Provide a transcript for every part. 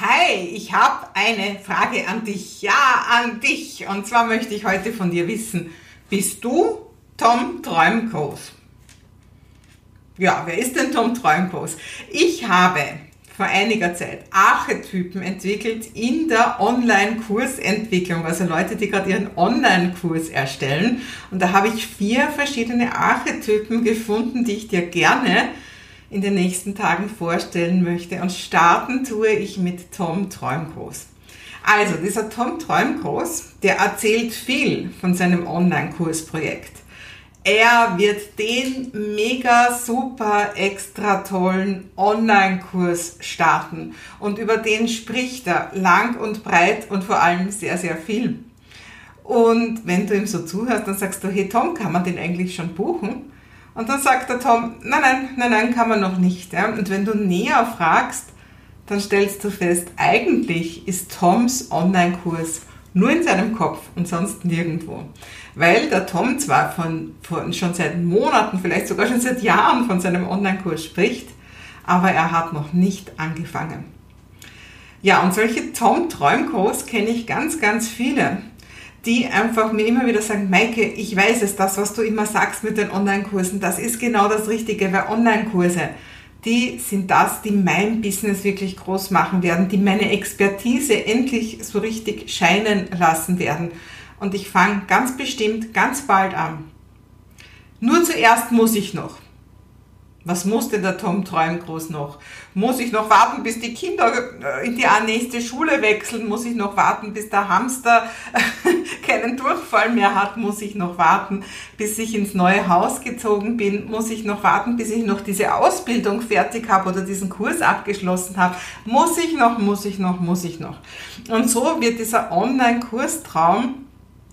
Hi, ich habe eine Frage an dich. Ja, an dich. Und zwar möchte ich heute von dir wissen, bist du Tom Träumgroß? Ja, wer ist denn Tom Träumgroß? Ich habe vor einiger Zeit Archetypen entwickelt in der Online-Kursentwicklung, also Leute, die gerade ihren Online-Kurs erstellen. Und da habe ich vier verschiedene Archetypen gefunden, die ich dir gerne in den nächsten Tagen vorstellen möchte. Und starten tue ich mit Tom Träumgroß. Also, dieser Tom Träumgroß, der erzählt viel von seinem Online-Kursprojekt. Er wird den mega super extra tollen Online-Kurs starten und über den spricht er lang und breit und vor allem sehr, sehr viel. Und wenn du ihm so zuhörst, dann sagst du, hey Tom, kann man den eigentlich schon buchen? Und dann sagt der Tom, nein, nein, nein, nein, kann man noch nicht. Ja? Und wenn du näher fragst, dann stellst du fest, eigentlich ist Toms Online-Kurs nur in seinem Kopf und sonst nirgendwo. Weil der Tom zwar von, von, schon seit Monaten, vielleicht sogar schon seit Jahren von seinem Online-Kurs spricht, aber er hat noch nicht angefangen. Ja, und solche Tom-Träumkurs kenne ich ganz, ganz viele die einfach mir immer wieder sagen, Maike, ich weiß es, das, was du immer sagst mit den Online-Kursen, das ist genau das Richtige, weil Online-Kurse, die sind das, die mein Business wirklich groß machen werden, die meine Expertise endlich so richtig scheinen lassen werden. Und ich fange ganz bestimmt ganz bald an. Nur zuerst muss ich noch. Was muss denn der Tom Träumgroß noch? Muss ich noch warten, bis die Kinder äh, in die nächste Schule wechseln? Muss ich noch warten, bis der Hamster keinen Durchfall mehr hat? Muss ich noch warten, bis ich ins neue Haus gezogen bin? Muss ich noch warten, bis ich noch diese Ausbildung fertig habe oder diesen Kurs abgeschlossen habe? Muss ich noch, muss ich noch, muss ich noch? Und so wird dieser Online-Kurstraum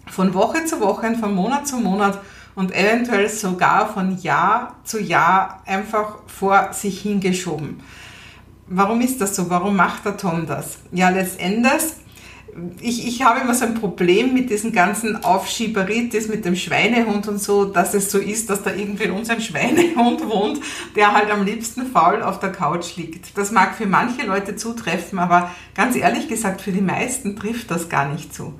von Woche zu Woche, von Monat zu Monat und eventuell sogar von Jahr zu Jahr einfach vor sich hingeschoben. Warum ist das so? Warum macht der Tom das? Ja, letztendlich, ich, ich habe immer so ein Problem mit diesen ganzen Aufschieberitis, mit dem Schweinehund und so, dass es so ist, dass da irgendwie in uns ein Schweinehund wohnt, der halt am liebsten faul auf der Couch liegt. Das mag für manche Leute zutreffen, aber ganz ehrlich gesagt, für die meisten trifft das gar nicht zu.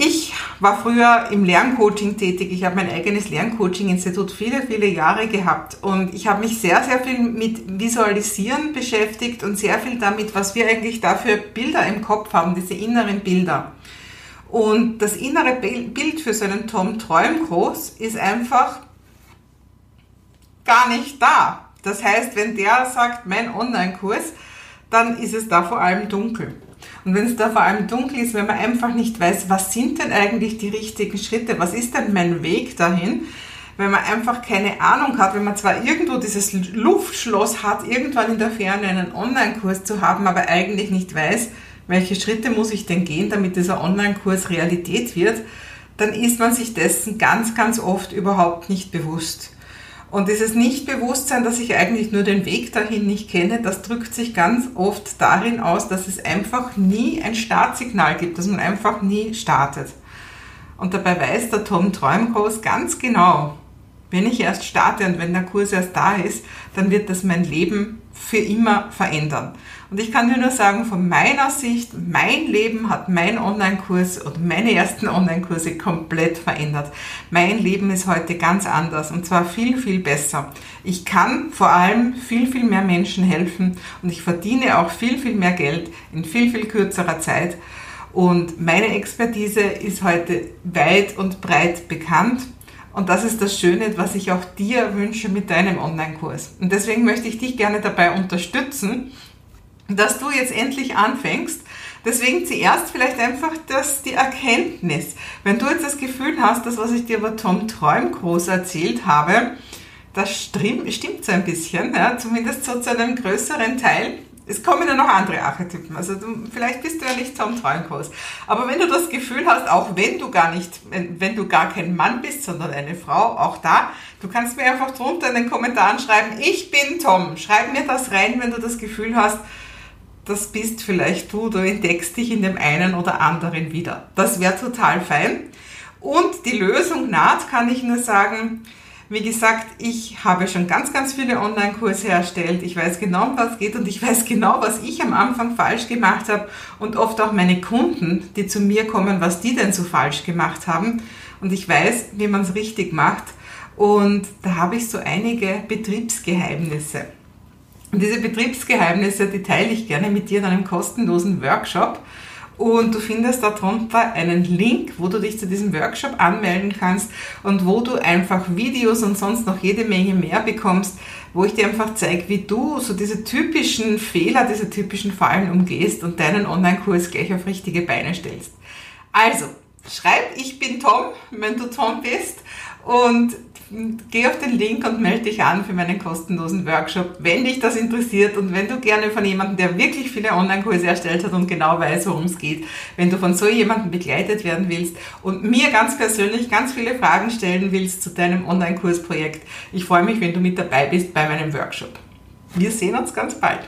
Ich war früher im Lerncoaching tätig. Ich habe mein eigenes Lerncoaching-Institut viele, viele Jahre gehabt und ich habe mich sehr, sehr viel mit Visualisieren beschäftigt und sehr viel damit, was wir eigentlich da für Bilder im Kopf haben, diese inneren Bilder. Und das innere Bild für so einen Tom Träumgroß ist einfach gar nicht da. Das heißt, wenn der sagt, mein Online-Kurs, dann ist es da vor allem dunkel. Und wenn es da vor allem dunkel ist, wenn man einfach nicht weiß, was sind denn eigentlich die richtigen Schritte, was ist denn mein Weg dahin, wenn man einfach keine Ahnung hat, wenn man zwar irgendwo dieses Luftschloss hat, irgendwann in der Ferne einen Online-Kurs zu haben, aber eigentlich nicht weiß, welche Schritte muss ich denn gehen, damit dieser Online-Kurs Realität wird, dann ist man sich dessen ganz, ganz oft überhaupt nicht bewusst. Und dieses Nichtbewusstsein, dass ich eigentlich nur den Weg dahin nicht kenne, das drückt sich ganz oft darin aus, dass es einfach nie ein Startsignal gibt, dass man einfach nie startet. Und dabei weiß der Tom Träumkurs ganz genau, wenn ich erst starte und wenn der Kurs erst da ist, dann wird das mein Leben für immer verändern. Und ich kann dir nur sagen, von meiner Sicht, mein Leben hat mein Online-Kurs und meine ersten Online-Kurse komplett verändert. Mein Leben ist heute ganz anders und zwar viel, viel besser. Ich kann vor allem viel, viel mehr Menschen helfen und ich verdiene auch viel, viel mehr Geld in viel, viel kürzerer Zeit. Und meine Expertise ist heute weit und breit bekannt und das ist das Schöne, was ich auch dir wünsche mit deinem Online-Kurs. Und deswegen möchte ich dich gerne dabei unterstützen, dass du jetzt endlich anfängst. Deswegen zuerst vielleicht einfach das, die Erkenntnis. Wenn du jetzt das Gefühl hast, das, was ich dir über Tom Träumgroß erzählt habe, das stimmt so ein bisschen, ja, zumindest so zu einem größeren Teil, es kommen ja noch andere Archetypen. Also du, vielleicht bist du ja nicht zum Trauenkurs. Aber wenn du das Gefühl hast, auch wenn du gar nicht, wenn du gar kein Mann bist, sondern eine Frau, auch da, du kannst mir einfach drunter in den Kommentaren schreiben, ich bin Tom. Schreib mir das rein, wenn du das Gefühl hast, das bist vielleicht du, du entdeckst dich in dem einen oder anderen wieder. Das wäre total fein. Und die Lösung naht, kann ich nur sagen, Wie gesagt, ich habe schon ganz, ganz viele Online-Kurse erstellt. Ich weiß genau, was geht und ich weiß genau, was ich am Anfang falsch gemacht habe und oft auch meine Kunden, die zu mir kommen, was die denn so falsch gemacht haben. Und ich weiß, wie man es richtig macht. Und da habe ich so einige Betriebsgeheimnisse. Und diese Betriebsgeheimnisse, die teile ich gerne mit dir in einem kostenlosen Workshop. Und du findest darunter einen Link, wo du dich zu diesem Workshop anmelden kannst und wo du einfach Videos und sonst noch jede Menge mehr bekommst, wo ich dir einfach zeige, wie du so diese typischen Fehler, diese typischen Fallen umgehst und deinen Online-Kurs gleich auf richtige Beine stellst. Also, schreib, ich bin Tom, wenn du Tom bist und geh auf den Link und melde dich an für meinen kostenlosen Workshop, wenn dich das interessiert und wenn du gerne von jemandem, der wirklich viele Online-Kurse erstellt hat und genau weiß, worum es geht, wenn du von so jemandem begleitet werden willst und mir ganz persönlich ganz viele Fragen stellen willst zu deinem Online-Kursprojekt. Ich freue mich, wenn du mit dabei bist bei meinem Workshop. Wir sehen uns ganz bald.